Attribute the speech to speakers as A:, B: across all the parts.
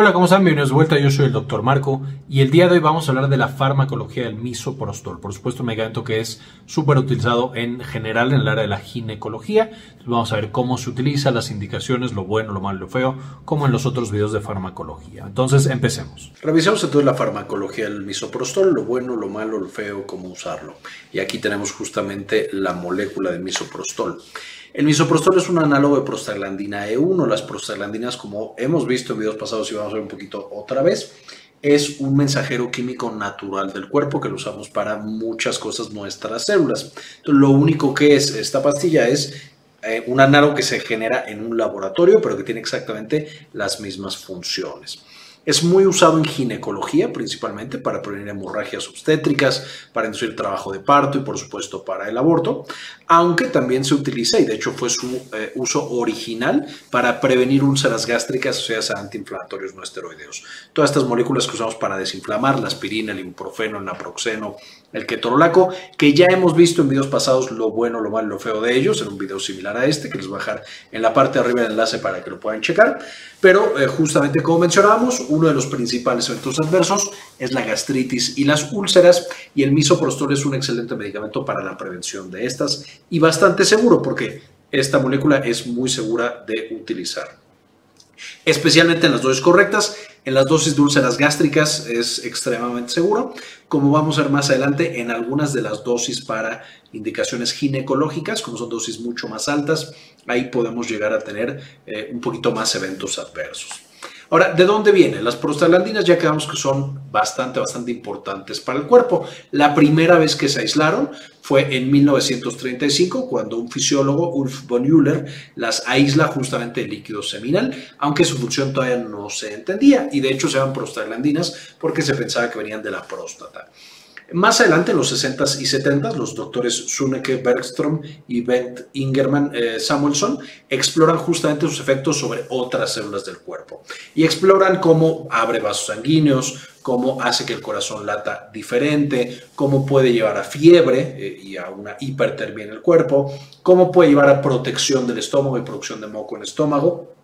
A: Hola, ¿cómo están? Bienvenidos de vuelta. Yo soy el doctor Marco y el día de hoy vamos a hablar de la farmacología del misoprostol. Por supuesto, un medicamento que es súper utilizado en general en el área de la ginecología. vamos a ver cómo se utiliza, las indicaciones, lo bueno, lo malo, lo feo, como en los otros videos de farmacología. Entonces, empecemos.
B: Revisamos entonces la farmacología del misoprostol, lo bueno, lo malo, lo feo, cómo usarlo. Y aquí tenemos justamente la molécula de misoprostol. El misoprostol es un análogo de prostaglandina E1. Las prostaglandinas, como hemos visto en videos pasados y vamos a ver un poquito otra vez, es un mensajero químico natural del cuerpo que lo usamos para muchas cosas nuestras células. lo único que es esta pastilla es eh, un análogo que se genera en un laboratorio, pero que tiene exactamente las mismas funciones. Es muy usado en ginecología, principalmente para prevenir hemorragias obstétricas, para inducir trabajo de parto y por supuesto para el aborto, aunque también se utiliza, y de hecho fue su eh, uso original, para prevenir úlceras gástricas, o sea, antiinflamatorios no esteroideos. Todas estas moléculas que usamos para desinflamar, la aspirina, el ibuprofeno, el naproxeno, el ketorolaco, que ya hemos visto en videos pasados lo bueno, lo malo, lo feo de ellos, en un video similar a este, que les voy a dejar en la parte de arriba el enlace para que lo puedan checar. Pero eh, justamente como mencionábamos, uno de los principales eventos adversos es la gastritis y las úlceras, y el misoprostol es un excelente medicamento para la prevención de estas y bastante seguro porque esta molécula es muy segura de utilizar. Especialmente en las dosis correctas, en las dosis de úlceras gástricas es extremadamente seguro, como vamos a ver más adelante en algunas de las dosis para indicaciones ginecológicas, como son dosis mucho más altas, ahí podemos llegar a tener eh, un poquito más eventos adversos. Ahora, ¿de dónde vienen? Las prostaglandinas ya quedamos que son bastante, bastante importantes para el cuerpo. La primera vez que se aislaron fue en 1935, cuando un fisiólogo, Ulf von Euler, las aísla justamente el líquido seminal, aunque su función todavía no se entendía. Y de hecho se llaman prostaglandinas porque se pensaba que venían de la próstata. Más adelante, en los 60s y 70s, los doctores Suneke Bergström y Bengt Ingerman eh, Samuelson exploran justamente sus efectos sobre otras células del cuerpo y exploran cómo abre vasos sanguíneos, cómo hace que el corazón lata diferente, cómo puede llevar a fiebre eh, y a una hipertermia en el cuerpo, cómo puede llevar a protección del estómago y producción de moco en el estómago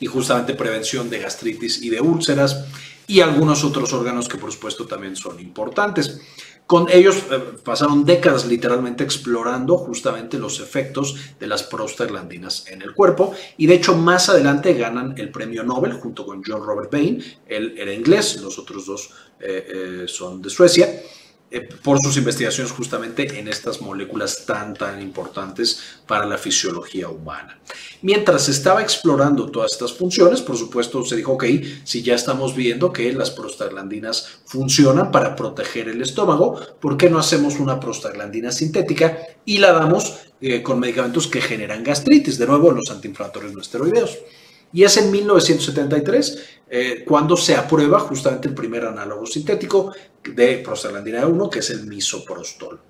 B: y justamente prevención de gastritis y de úlceras y algunos otros órganos que por supuesto también son importantes. Con ellos eh, pasaron décadas literalmente explorando justamente los efectos de las prostaglandinas en el cuerpo y de hecho más adelante ganan el premio Nobel junto con John Robert Bain, él era inglés, los otros dos eh, eh, son de Suecia eh, por sus investigaciones justamente en estas moléculas tan, tan importantes para la fisiología humana. Mientras se estaba explorando todas estas funciones, por supuesto se dijo, ok, si ya estamos viendo que las prostaglandinas funcionan para proteger el estómago, ¿por qué no hacemos una prostaglandina sintética y la damos eh, con medicamentos que generan gastritis? De nuevo, los antiinflamatorios no esteroideos. Y es en 1973 eh, cuando se aprueba justamente el primer análogo sintético de prostaglandina 1, que es el misoprostol.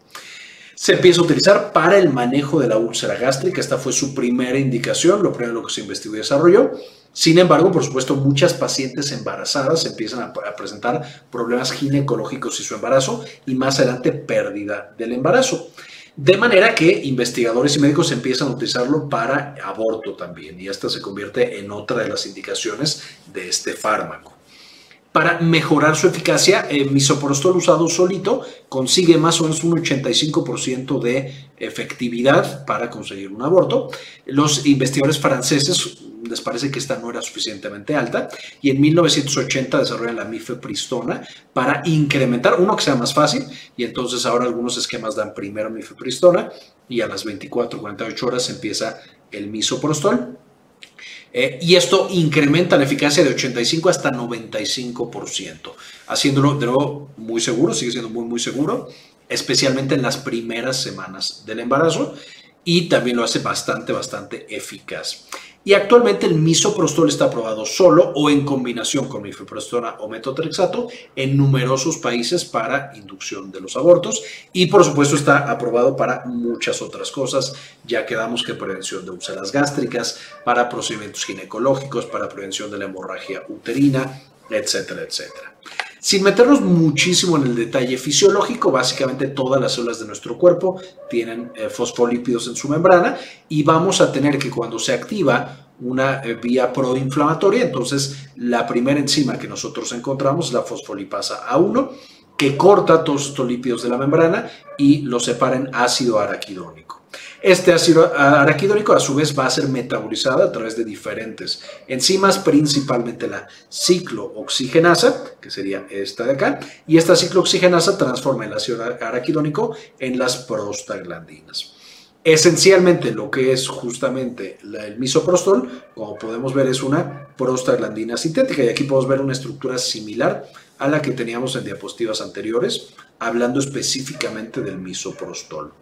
B: Se empieza a utilizar para el manejo de la úlcera gástrica. Esta fue su primera indicación, lo primero que se investigó y desarrolló. Sin embargo, por supuesto, muchas pacientes embarazadas empiezan a, presentar problemas ginecológicos y su embarazo y más adelante pérdida del embarazo. De manera que investigadores y médicos empiezan a utilizarlo para aborto también y esta se convierte en otra de las indicaciones de este fármaco. Para mejorar su eficacia, el misoprostol usado solito consigue más o menos un 85% de efectividad para conseguir un aborto. Los investigadores franceses les parece que esta no era suficientemente alta y en 1980 desarrollan la mifepristona para incrementar, uno que sea más fácil y entonces ahora algunos esquemas dan primero mifepristona y a las 24, 48 horas empieza el misoprostol. Eh, y esto incrementa la eficacia de 85 hasta 95%, haciéndolo de nuevo muy seguro, sigue siendo muy, muy seguro, especialmente en las primeras semanas del embarazo y también lo hace bastante, bastante eficaz. Y actualmente el misoprostol está aprobado solo o en combinación con mifeprostona o metotrexato en numerosos países para inducción de los abortos y por supuesto está aprobado para muchas otras cosas. Ya quedamos que prevención de úlceras gástricas, para procedimientos ginecológicos, para prevención de la hemorragia uterina, etcétera, etcétera. Sin meternos muchísimo en el detalle fisiológico, básicamente todas las células de nuestro cuerpo tienen eh, fosfolípidos en su membrana y vamos a tener que cuando se activa una eh, vía proinflamatoria, entonces la primera enzima que nosotros encontramos es la fosfolipasa A1 que corta todos estos lípidos de la membrana y los separa en ácido araquidónico. Este ácido araquidónico a su vez va a ser metabolizado a través de diferentes enzimas, principalmente la ciclooxigenasa, que sería esta de acá, y esta ciclooxigenasa transforma el ácido araquidónico en las prostaglandinas. Esencialmente lo que es justamente el misoprostol, como podemos ver, es una prostaglandina sintética y aquí podemos ver una estructura similar a la que teníamos en diapositivas anteriores, hablando específicamente del misoprostol.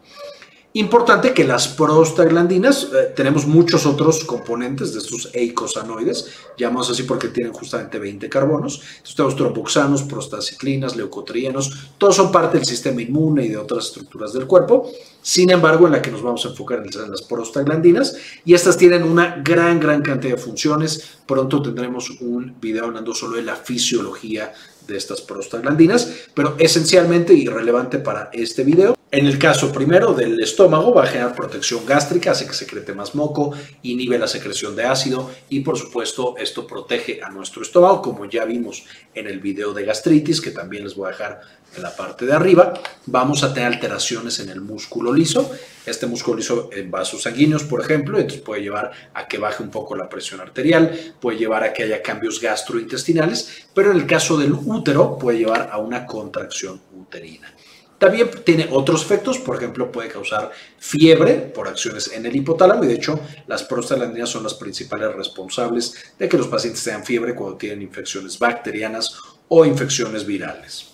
B: Importante que las prostaglandinas, eh, tenemos muchos otros componentes de estos eicosanoides, llamamos así porque tienen justamente 20 carbonos. Entonces tenemos tromboxanos, prostaciclinas, leucotrienos, todos son parte del sistema inmune y de otras estructuras del cuerpo. Sin embargo, en la que nos vamos a enfocar es las prostaglandinas y estas tienen una gran, gran cantidad de funciones. Pronto tendremos un video hablando solo de la fisiología de estas prostaglandinas, pero esencialmente y relevante para este video en el caso primero del estómago va a generar protección gástrica, hace que secrete más moco, inhibe la secreción de ácido y por supuesto esto protege a nuestro estómago, como ya vimos en el video de gastritis, que también les voy a dejar en la parte de arriba. Vamos a tener alteraciones en el músculo liso, este músculo liso en vasos sanguíneos, por ejemplo, entonces puede llevar a que baje un poco la presión arterial, puede llevar a que haya cambios gastrointestinales, pero en el caso del útero puede llevar a una contracción uterina. También tiene otros efectos, por ejemplo, puede causar fiebre por acciones en el hipotálamo y de hecho las prostaglandinas son las principales responsables de que los pacientes tengan fiebre cuando tienen infecciones bacterianas o infecciones virales.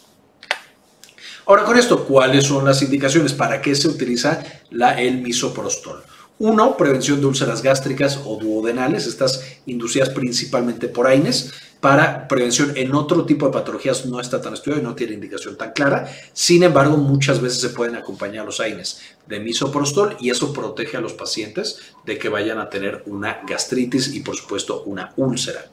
B: Ahora con esto, ¿cuáles son las indicaciones? ¿Para qué se utiliza la, el misoprostol? Uno, prevención de úlceras gástricas o duodenales, estas inducidas principalmente por AINES. Para prevención en otro tipo de patologías no está tan estudiado y no tiene indicación tan clara. Sin embargo, muchas veces se pueden acompañar los AINES de misoprostol y eso protege a los pacientes de que vayan a tener una gastritis y por supuesto una úlcera.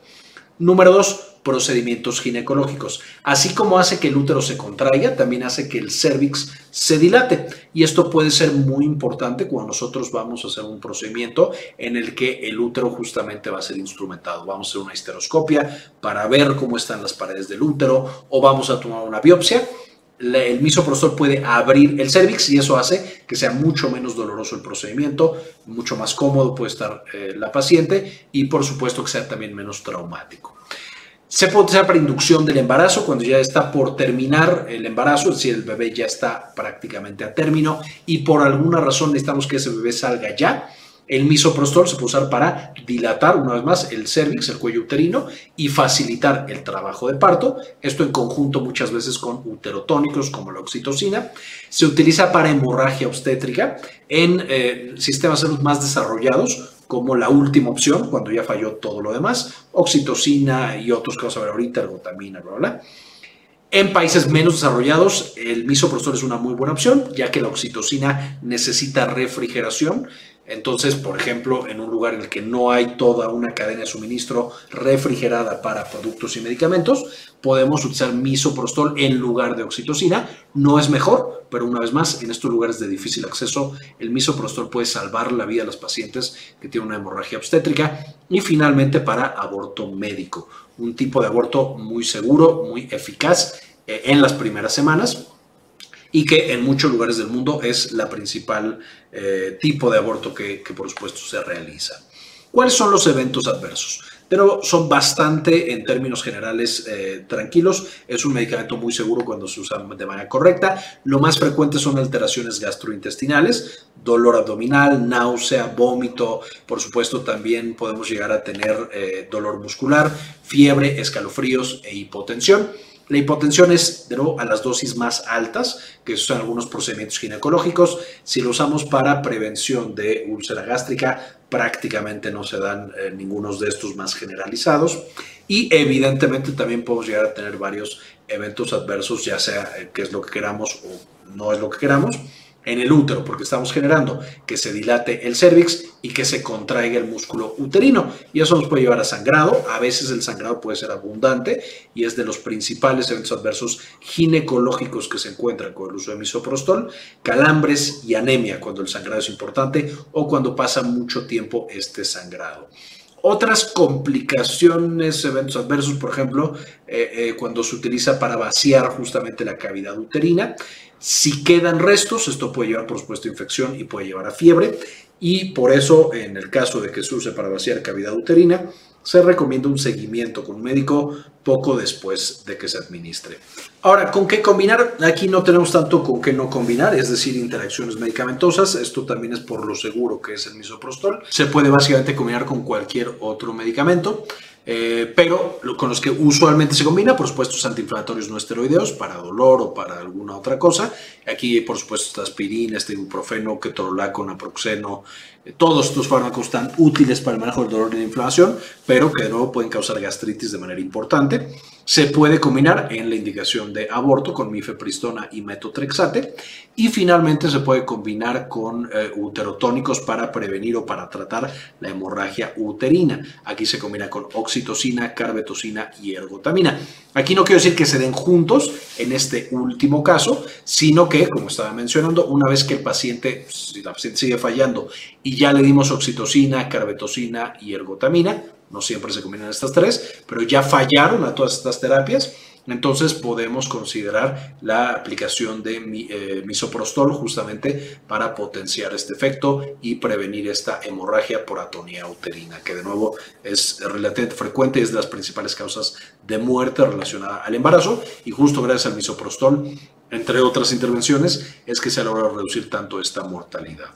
B: Número dos, procedimientos ginecológicos. Así como hace que el útero se contraiga, también hace que el cervix se dilate. Y esto puede ser muy importante cuando nosotros vamos a hacer un procedimiento en el que el útero justamente va a ser instrumentado. Vamos a hacer una histeroscopia para ver cómo están las paredes del útero o vamos a tomar una biopsia el misoprostol puede abrir el cervix y eso hace que sea mucho menos doloroso el procedimiento, mucho más cómodo puede estar eh, la paciente y por supuesto que sea también menos traumático. Se puede utilizar para inducción del embarazo cuando ya está por terminar el embarazo, es decir, el bebé ya está prácticamente a término y por alguna razón necesitamos que ese bebé salga ya. El misoprostol se puede usar para dilatar una vez más el cervix, el cuello uterino y facilitar el trabajo de parto. Esto en conjunto muchas veces con uterotónicos como la oxitocina. Se utiliza para hemorragia obstétrica en eh, sistemas de salud más desarrollados como la última opción, cuando ya falló todo lo demás, oxitocina y otros que vamos a ver ahorita, ergotamina, bla, bla. En países menos desarrollados, el misoprostol es una muy buena opción, ya que la oxitocina necesita refrigeración. Entonces, por ejemplo, en un lugar en el que no hay toda una cadena de suministro refrigerada para productos y medicamentos, podemos utilizar misoprostol en lugar de oxitocina. No es mejor, pero una vez más, en estos lugares de difícil acceso, el misoprostol puede salvar la vida de los pacientes que tienen una hemorragia obstétrica. Y finalmente, para aborto médico, un tipo de aborto muy seguro, muy eficaz eh, en las primeras semanas y que en muchos lugares del mundo es la principal eh, tipo de aborto que, por supuesto se realiza. ¿Cuáles son los eventos adversos? Pero son bastante, en términos generales, eh, tranquilos. Es un medicamento muy seguro cuando se usa de manera correcta. Lo más frecuente son alteraciones gastrointestinales, dolor abdominal, náusea, vómito. Por supuesto, también podemos llegar a tener eh, dolor muscular, fiebre, escalofríos e hipotensión. La hipotensión es de nuevo a las dosis más altas, que son algunos procedimientos ginecológicos. Si lo usamos para prevención de úlcera gástrica, prácticamente no se dan eh, ningunos de estos más generalizados. Y evidentemente también podemos llegar a tener varios eventos adversos, ya sea eh, que es lo que queramos o no es lo que queramos. En el útero, porque estamos generando que se dilate el cervix y que se contraiga el músculo uterino. Y eso nos puede llevar a sangrado. A veces el sangrado puede ser abundante y es de los principales eventos adversos ginecológicos que se encuentran con el uso de misoprostol. Calambres y anemia cuando el sangrado es importante o cuando pasa mucho tiempo este sangrado. Otras complicaciones, eventos adversos, por ejemplo, eh, eh, cuando se utiliza para vaciar justamente la cavidad uterina. Si quedan restos, esto puede llevar, por supuesto, a infección y puede llevar a fiebre. Y por eso, en el caso de que se use para vaciar cavidad uterina, se recomienda un seguimiento con un médico poco después de que se administre. Ahora, ¿con qué combinar? Aquí no tenemos tanto con qué no combinar, es decir, interacciones medicamentosas. Esto también es por lo seguro que es el misoprostol. Se puede básicamente combinar con cualquier otro medicamento. Eh, pero con los que usualmente se combina, por supuesto, antiinflamatorios no esteroideos para dolor o para alguna otra cosa. Aquí, por supuesto, está aspirina, este ibuprofeno, ketorolaco, naproxeno. Todos estos fármacos están útiles para el manejo del dolor y la inflamación, pero que de nuevo pueden causar gastritis de manera importante. Se puede combinar en la indicación de aborto con mifepristona y metotrexate. Y finalmente se puede combinar con eh, uterotónicos para prevenir o para tratar la hemorragia uterina. Aquí se combina con oxitocina, carbetocina y ergotamina. Aquí no quiero decir que se den juntos en este último caso, sino que, como estaba mencionando, una vez que el paciente, si la paciente sigue fallando y ya le dimos oxitocina, carbetocina y ergotamina, no siempre se combinan estas tres, pero ya fallaron a todas estas terapias. Entonces podemos considerar la aplicación de eh, misoprostol justamente para potenciar este efecto y prevenir esta hemorragia por atonía uterina, que de nuevo es relativamente frecuente y es de las principales causas de muerte relacionada al embarazo. Y justo gracias al misoprostol, entre otras intervenciones, es que se ha logrado reducir tanto esta mortalidad.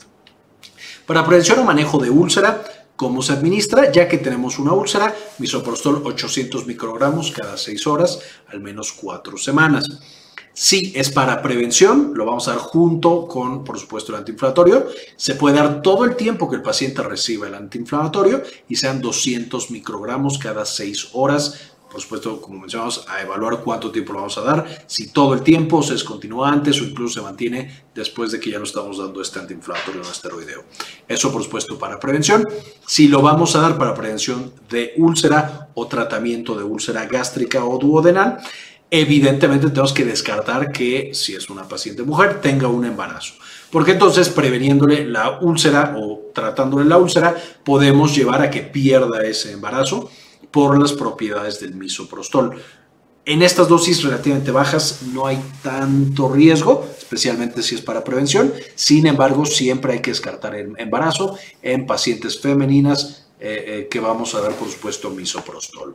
B: Para prevención o manejo de úlcera, ¿Cómo se administra? Ya que tenemos una úlcera, misoprostol 800 microgramos cada 6 horas, al menos 4 semanas. Si es para prevención, lo vamos a dar junto con, por supuesto, el antiinflamatorio. Se puede dar todo el tiempo que el paciente reciba el antiinflamatorio y sean 200 microgramos cada 6 horas por supuesto, como mencionamos, a evaluar cuánto tiempo lo vamos a dar, si todo el tiempo se descontinúa antes o incluso se mantiene después de que ya no estamos dando este antiinflamatorio o esteroideo. Eso, por supuesto, para prevención. Si lo vamos a dar para prevención de úlcera o tratamiento de úlcera gástrica o duodenal, evidentemente tenemos que descartar que si es una paciente mujer tenga un embarazo. Porque entonces preveniéndole la úlcera o tratándole la úlcera podemos llevar a que pierda ese embarazo por las propiedades del misoprostol. En estas dosis relativamente bajas no hay tanto riesgo, especialmente si es para prevención. Sin embargo, siempre hay que descartar el embarazo en pacientes femeninas eh, eh, que vamos a dar, por supuesto, misoprostol.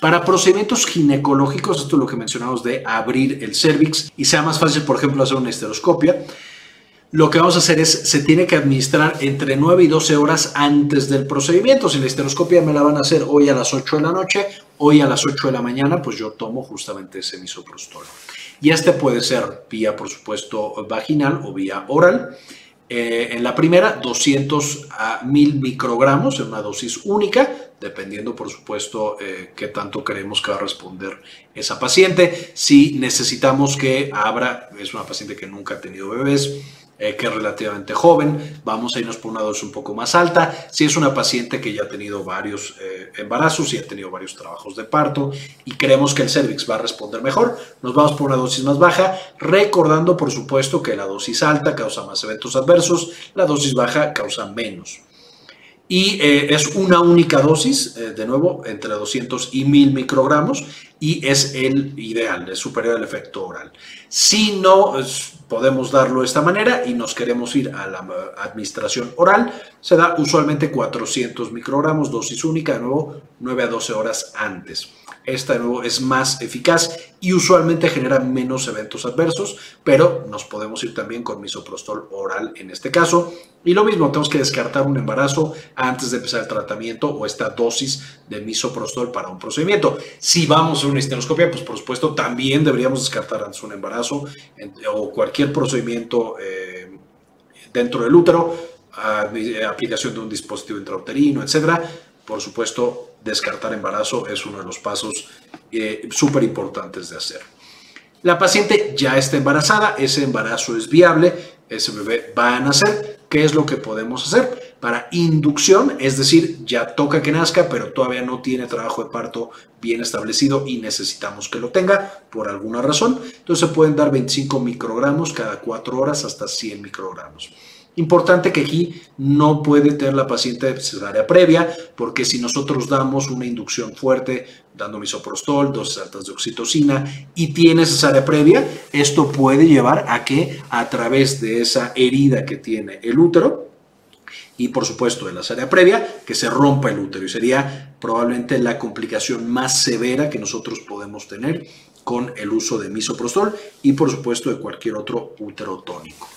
B: Para procedimientos ginecológicos, esto es lo que mencionamos de abrir el cervix y sea más fácil, por ejemplo, hacer una esteroscopia lo que vamos a hacer es, se tiene que administrar entre 9 y 12 horas antes del procedimiento. Si la esteroscopia me la van a hacer hoy a las 8 de la noche, hoy a las 8 de la mañana, pues yo tomo justamente ese misoprostol. Y este puede ser vía, por supuesto, vaginal o vía oral. Eh, en la primera, 200 a 1000 microgramos en una dosis única, dependiendo, por supuesto, eh, qué tanto creemos que va a responder esa paciente. Si necesitamos que abra, es una paciente que nunca ha tenido bebés, eh, que es relativamente joven, vamos a irnos por una dosis un poco más alta. Si es una paciente que ya ha tenido varios eh, embarazos y ha tenido varios trabajos de parto y creemos que el cervix va a responder mejor, nos vamos por una dosis más baja, recordando por supuesto que la dosis alta causa más eventos adversos, la dosis baja causa menos. Y eh, es una única dosis, de nuevo, entre 200 y 1000 microgramos, y es el ideal, es superior al efecto oral. Si no podemos darlo de esta manera y nos queremos ir a la administración oral, se da usualmente 400 microgramos, dosis única, de nuevo 9 a 12 horas antes. Esta de nuevo es más eficaz y usualmente genera menos eventos adversos, pero nos podemos ir también con misoprostol oral en este caso. Y lo mismo, tenemos que descartar un embarazo antes de empezar el tratamiento o esta dosis de misoprostol para un procedimiento. Si vamos a una histeroscopia, pues por supuesto también deberíamos descartar antes un embarazo o cualquier procedimiento eh, dentro del útero, aplicación de un dispositivo intrauterino, etcétera. Por supuesto, descartar embarazo es uno de los pasos eh, súper importantes de hacer. La paciente ya está embarazada, ese embarazo es viable, ese bebé va a nacer. ¿Qué es lo que podemos hacer? Para inducción, es decir, ya toca que nazca, pero todavía no tiene trabajo de parto bien establecido y necesitamos que lo tenga por alguna razón. Entonces se pueden dar 25 microgramos cada 4 horas hasta 100 microgramos. Importante que aquí no puede tener la paciente cesárea previa, porque si nosotros damos una inducción fuerte, dando misoprostol, dosis altas de oxitocina y tiene cesárea previa, esto puede llevar a que a través de esa herida que tiene el útero, y por supuesto de la cesárea previa, que se rompa el útero y sería probablemente la complicación más severa que nosotros podemos tener con el uso de misoprostol y por supuesto de cualquier otro útero tónico.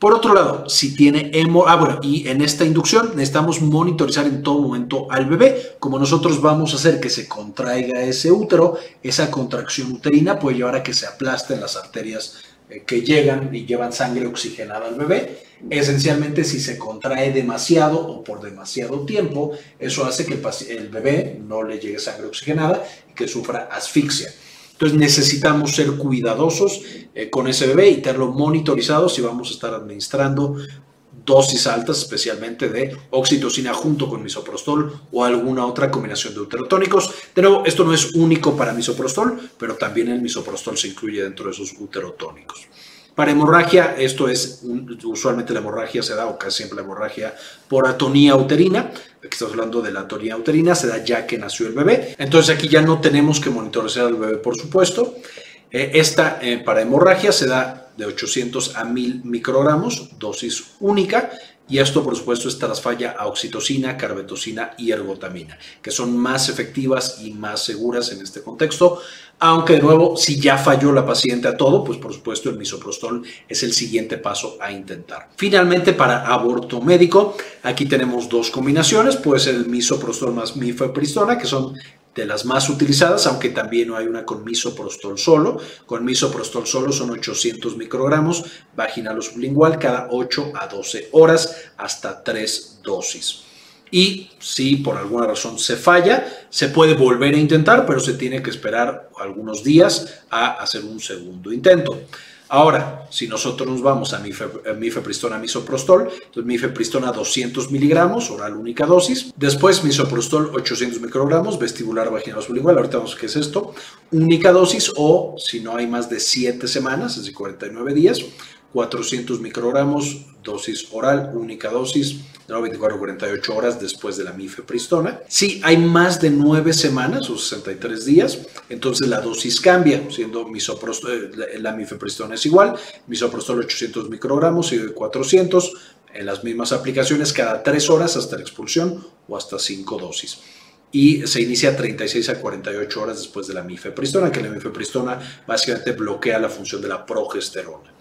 B: Por otro lado, si tiene hemo, ah, bueno, y en esta inducción necesitamos monitorizar en todo momento al bebé. Como nosotros vamos a hacer que se contraiga ese útero, esa contracción uterina puede llevar a que se aplasten las arterias eh, que llegan y llevan sangre oxigenada al bebé. Esencialmente, si se contrae demasiado o por demasiado tiempo, eso hace que el, el bebé no le llegue sangre oxigenada y que sufra asfixia. Entonces necesitamos ser cuidadosos eh, con ese bebé y tenerlo monitorizado si vamos a estar administrando dosis altas, especialmente de oxitocina junto con misoprostol o alguna otra combinación de uterotónicos. De nuevo, esto no es único para misoprostol, pero también el misoprostol se incluye dentro de esos uterotónicos. Para hemorragia, esto es, usualmente la hemorragia se da, o casi siempre la hemorragia por atonía uterina. Aquí estamos hablando de la atonía uterina, se da ya que nació el bebé. Entonces aquí ya no tenemos que monitorizar al bebé, por supuesto. Eh, esta eh, para hemorragia se da de 800 a 1000 microgramos, dosis única, y esto, por supuesto, es falla a oxitocina, carbetocina y ergotamina, que son más efectivas y más seguras en este contexto. Aunque, de nuevo, si ya falló la paciente a todo, pues por supuesto el misoprostol es el siguiente paso a intentar. Finalmente, para aborto médico, aquí tenemos dos combinaciones. Puede ser el misoprostol más mifepristona, que son de las más utilizadas, aunque también no hay una con misoprostol solo. Con misoprostol solo son 800 microgramos vaginal o sublingual cada 8 a 12 horas hasta 3 dosis. Y si por alguna razón se falla, se puede volver a intentar, pero se tiene que esperar algunos días a hacer un segundo intento. Ahora, si nosotros nos vamos a mifepristona misoprostol, entonces mifepristona 200 miligramos, oral única dosis. Después misoprostol 800 microgramos, vestibular vaginal sublingual. Ahorita vamos qué es esto. Única dosis o si no hay más de 7 semanas, es decir, 49 días, 400 microgramos, dosis oral, única dosis, de 24 48 horas después de la mifepristona. Si hay más de 9 semanas o 63 días, entonces la dosis cambia, siendo misoprostol, eh, la mifepristona es igual, misoprostol 800 microgramos y 400 en las mismas aplicaciones cada 3 horas hasta la expulsión o hasta 5 dosis y se inicia 36 a 48 horas después de la mifepristona, que la mifepristona básicamente bloquea la función de la progesterona.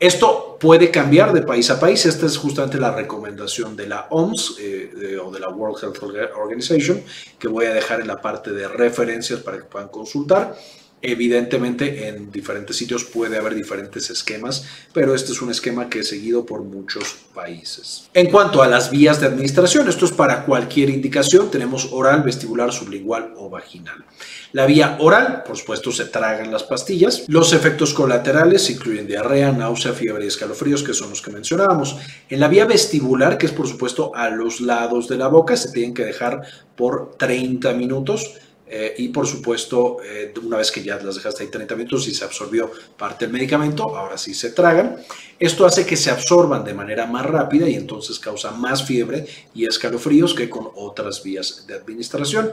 B: Esto puede cambiar de país a país. Esta es justamente la recomendación de la OMS eh, o de la World Health Organization, que voy a dejar en la parte de referencias para que puedan consultar. Evidentemente en diferentes sitios puede haber diferentes esquemas, pero este es un esquema que es seguido por muchos países. En cuanto a las vías de administración, esto es para cualquier indicación, tenemos oral, vestibular, sublingual o vaginal. La vía oral, por supuesto, se tragan las pastillas. Los efectos colaterales incluyen diarrea, náusea, fiebre y escalofríos, que son los que mencionábamos. En la vía vestibular, que es por supuesto a los lados de la boca, se tienen que dejar por 30 minutos eh, y por supuesto, eh, una vez que ya las dejaste ahí 30 minutos y se absorbió parte del medicamento, ahora sí se tragan. Esto hace que se absorban de manera más rápida y entonces causa más fiebre y escalofríos que con otras vías de administración.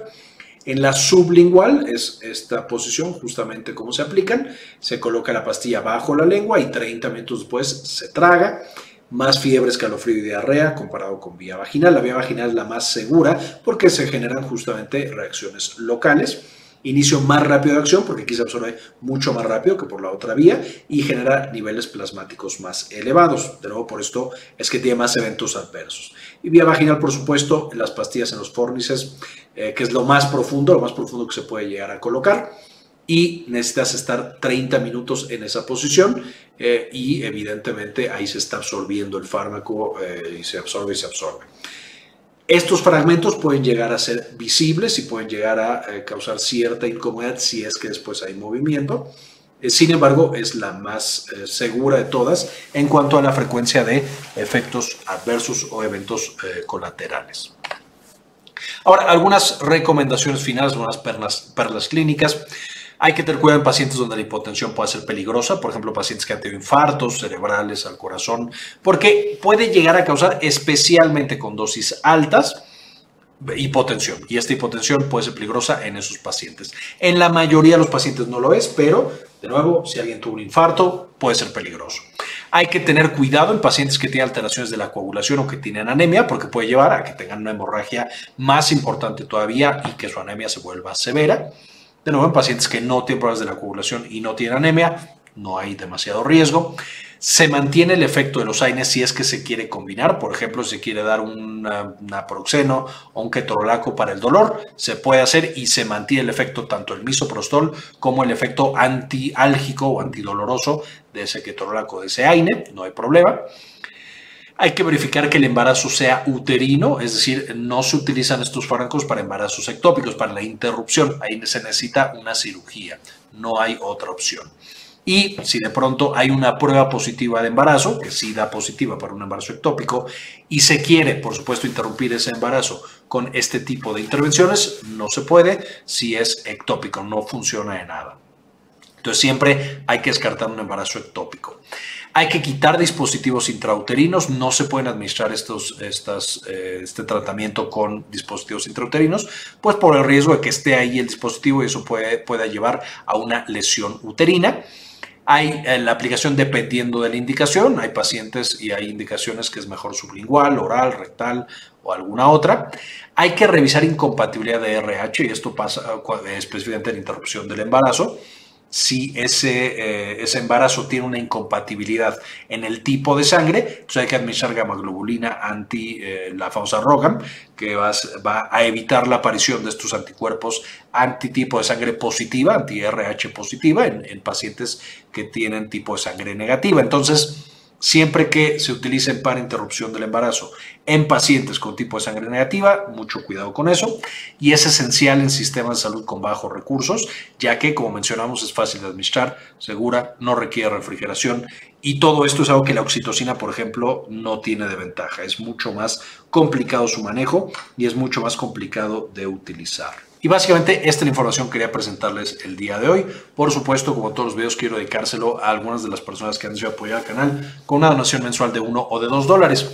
B: En la sublingual es esta posición justamente como se aplican. Se coloca la pastilla bajo la lengua y 30 minutos después se traga más fiebre, escalofrío y diarrea comparado con vía vaginal. La vía vaginal es la más segura porque se generan justamente reacciones locales. Inicio más rápido de acción porque aquí se absorbe mucho más rápido que por la otra vía y genera niveles plasmáticos más elevados. De nuevo, por esto es que tiene más eventos adversos. Y vía vaginal, por supuesto, las pastillas en los fórnices, eh, que es lo más profundo, lo más profundo que se puede llegar a colocar y necesitas estar 30 minutos en esa posición eh, y evidentemente ahí se está absorbiendo el fármaco eh, y se absorbe y se absorbe. Estos fragmentos pueden llegar a ser visibles y pueden llegar a eh, causar cierta incomodidad si es que después hay movimiento. Sin embargo, es la más segura de todas en cuanto a la frecuencia de efectos adversos o eventos colaterales. Ahora, algunas recomendaciones finales, algunas perlas, perlas clínicas. Hay que tener cuidado en pacientes donde la hipotensión puede ser peligrosa, por ejemplo, pacientes que han tenido infartos cerebrales al corazón, porque puede llegar a causar, especialmente con dosis altas, hipotensión. Y esta hipotensión puede ser peligrosa en esos pacientes. En la mayoría de los pacientes no lo es, pero de nuevo, si alguien tuvo un infarto, puede ser peligroso. Hay que tener cuidado en pacientes que tienen alteraciones de la coagulación o que tienen anemia, porque puede llevar a que tengan una hemorragia más importante todavía y que su anemia se vuelva severa. De nuevo, en pacientes que no tienen problemas de la coagulación y no tienen anemia, no hay demasiado riesgo. Se mantiene el efecto de los AINES si es que se quiere combinar, por ejemplo, si se quiere dar un naproxeno o un ketorolaco para el dolor, se puede hacer y se mantiene el efecto tanto el misoprostol como el efecto antiálgico o antidoloroso de ese ketorolaco, de ese AINE, no hay problema. Hay que verificar que el embarazo sea uterino, es decir, no se utilizan estos fármacos para embarazos ectópicos, para la interrupción. Ahí se necesita una cirugía, no hay otra opción. Y si de pronto hay una prueba positiva de embarazo, que sí da positiva para un embarazo ectópico, y se quiere, por supuesto, interrumpir ese embarazo con este tipo de intervenciones, no se puede si es ectópico, no funciona de nada. Entonces siempre hay que descartar un embarazo ectópico. Hay que quitar dispositivos intrauterinos, no se pueden administrar estos, estas, eh, este tratamiento con dispositivos intrauterinos, pues por el riesgo de que esté ahí el dispositivo y eso puede, pueda llevar a una lesión uterina. Hay eh, la aplicación dependiendo de la indicación. Hay pacientes y hay indicaciones que es mejor sublingual, oral, rectal o alguna otra. Hay que revisar incompatibilidad de RH y esto pasa eh, específicamente en interrupción del embarazo si ese, eh, ese, embarazo tiene una incompatibilidad en el tipo de sangre, entonces hay que administrar gamaglobulina anti eh, la famosa ROGAM, que va, a evitar la aparición de estos anticuerpos antitipo de sangre positiva, anti-RH positiva, en, en pacientes que tienen tipo de sangre negativa. Entonces, Siempre que se utilicen para interrupción del embarazo en pacientes con tipo de sangre negativa, mucho cuidado con eso. Y es esencial en sistemas de salud con bajos recursos, ya que, como mencionamos, es fácil de administrar, segura, no requiere refrigeración. Y todo esto es algo que la oxitocina, por ejemplo, no tiene de ventaja. Es mucho más complicado su manejo y es mucho más complicado de utilizar. Y básicamente esta es la información que quería presentarles el día de hoy. Por supuesto, como todos los videos, quiero dedicárselo a algunas de las personas que han decidido apoyar al canal con una donación mensual de uno o de dos dólares.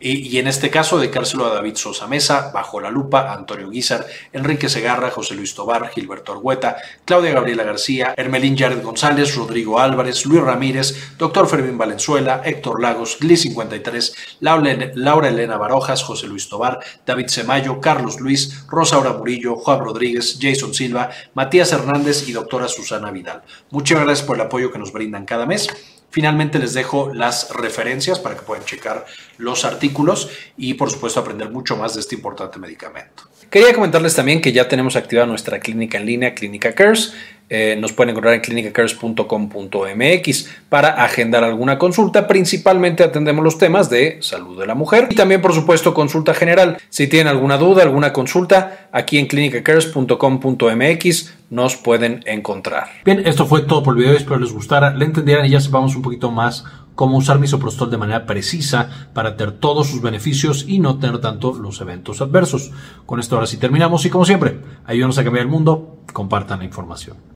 B: Y, en este caso, dedicárselo a David Sosa Mesa, Bajo la Lupa, Antonio Guizar, Enrique Segarra, José Luis Tobar, Gilberto Argueta, Claudia Gabriela García, Hermelín Jared González, Rodrigo Álvarez, Luis Ramírez, Doctor Fermín Valenzuela, Héctor Lagos, Gli53, Laura Elena Barojas, José Luis Tobar, David Semayo, Carlos Luis, Rosa Aura Murillo, Juan Rodríguez, Jason Silva, Matías Hernández y doctora Susana Vidal. Muchas gracias por el apoyo que nos brindan cada mes. Finalmente les dejo las referencias para que puedan checar los artículos y por supuesto aprender mucho más de este importante medicamento. Quería comentarles también que ya tenemos activada nuestra clínica en línea, Clínica Cares. Eh, nos pueden encontrar en clinicacares.com.mx para agendar alguna consulta. Principalmente atendemos los temas de salud de la mujer y también, por supuesto, consulta general. Si tienen alguna duda, alguna consulta, aquí en clinicacares.com.mx nos pueden encontrar. Bien, esto fue todo por el video. Espero les gustara, le entendieran y ya sepamos un poquito más cómo usar misoprostol de manera precisa para tener todos sus beneficios y no tener tanto los eventos adversos. Con esto ahora sí terminamos y como siempre, ayúdanos a cambiar el mundo, compartan la información.